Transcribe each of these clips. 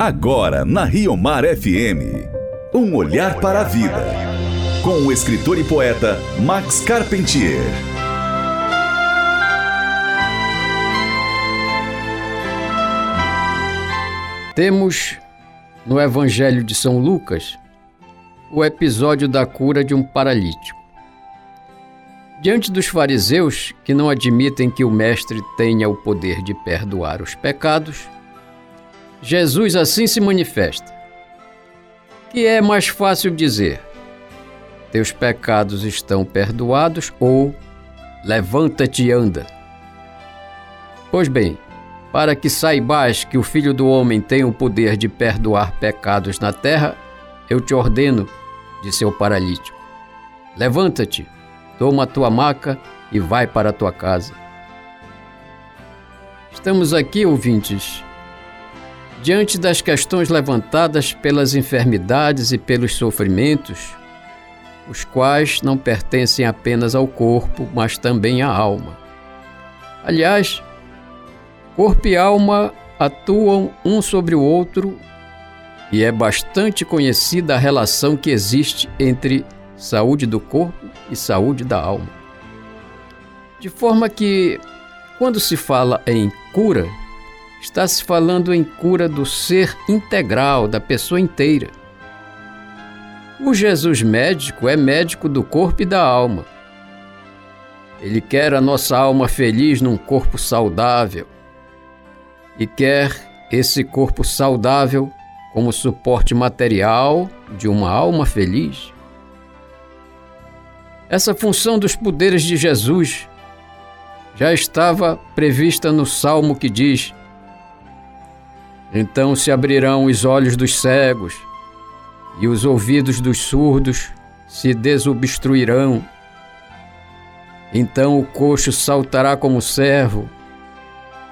Agora na Rio Mar FM. Um olhar para a vida. Com o escritor e poeta Max Carpentier. Temos no Evangelho de São Lucas o episódio da cura de um paralítico. Diante dos fariseus, que não admitem que o Mestre tenha o poder de perdoar os pecados, Jesus assim se manifesta. Que é mais fácil dizer: Teus pecados estão perdoados ou levanta-te e anda. Pois bem, para que saibais que o Filho do Homem tem o poder de perdoar pecados na terra, eu te ordeno, disse o paralítico: Levanta-te, toma a tua maca e vai para a tua casa. Estamos aqui, ouvintes, diante das questões levantadas pelas enfermidades e pelos sofrimentos, os quais não pertencem apenas ao corpo, mas também à alma. Aliás, corpo e alma atuam um sobre o outro e é bastante conhecida a relação que existe entre saúde do corpo e saúde da alma. De forma que, quando se fala em cura, está se falando em cura do ser integral, da pessoa inteira. O Jesus médico é médico do corpo e da alma. Ele quer a nossa alma feliz num corpo saudável e quer esse corpo saudável como suporte material de uma alma feliz. Essa função dos poderes de Jesus já estava prevista no salmo que diz: então se abrirão os olhos dos cegos e os ouvidos dos surdos se desobstruirão. Então o coxo saltará como servo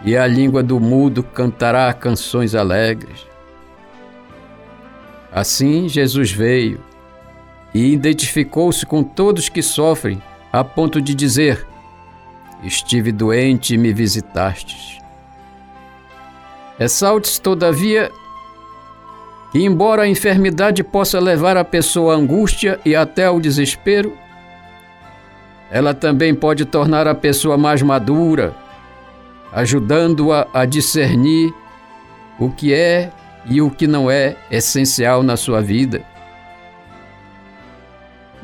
e a língua do mudo cantará canções alegres. Assim Jesus veio e identificou-se com todos que sofrem, a ponto de dizer: Estive doente e me visitastes. Ressalte-se, todavia, que, embora a enfermidade possa levar a pessoa à angústia e até ao desespero, ela também pode tornar a pessoa mais madura, ajudando-a a discernir o que é e o que não é essencial na sua vida.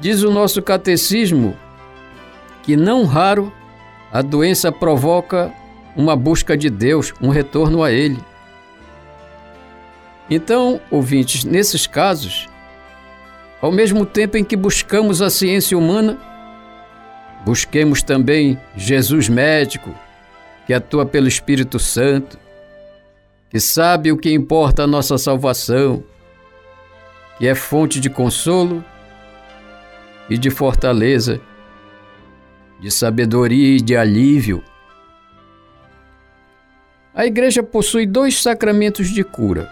Diz o nosso catecismo que, não raro, a doença provoca uma busca de Deus, um retorno a Ele. Então, ouvintes, nesses casos, ao mesmo tempo em que buscamos a ciência humana, busquemos também Jesus médico, que atua pelo Espírito Santo, que sabe o que importa a nossa salvação, que é fonte de consolo e de fortaleza, de sabedoria e de alívio a igreja possui dois sacramentos de cura: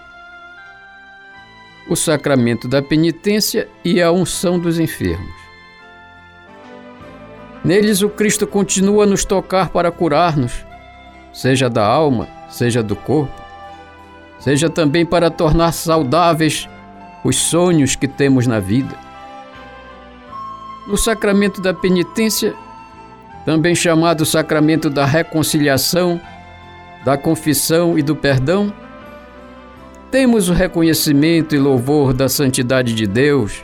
o sacramento da penitência e a unção dos enfermos. Neles, o Cristo continua a nos tocar para curar-nos, seja da alma, seja do corpo, seja também para tornar saudáveis os sonhos que temos na vida. No sacramento da penitência, também chamado sacramento da reconciliação, da confissão e do perdão, temos o reconhecimento e louvor da santidade de Deus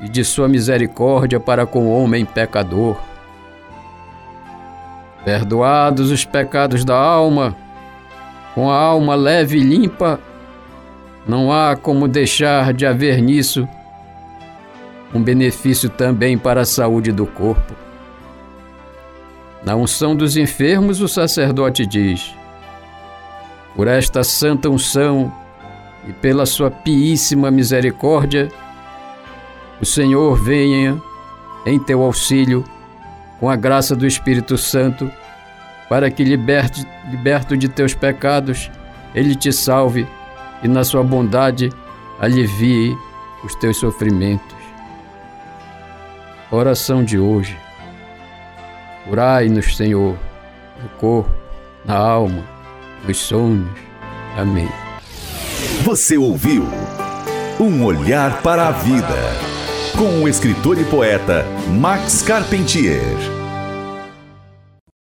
e de Sua misericórdia para com o homem pecador. Perdoados os pecados da alma, com a alma leve e limpa, não há como deixar de haver nisso um benefício também para a saúde do corpo. Na unção dos enfermos, o sacerdote diz: Por esta santa unção e pela sua piíssima misericórdia, o Senhor venha em teu auxílio com a graça do Espírito Santo, para que, liberte, liberto de teus pecados, Ele te salve e, na sua bondade, alivie os teus sofrimentos. Oração de hoje. Curai-nos, Senhor, no corpo, na alma, nos sonhos. Amém. Você ouviu Um Olhar para a Vida, com o escritor e poeta Max Carpentier.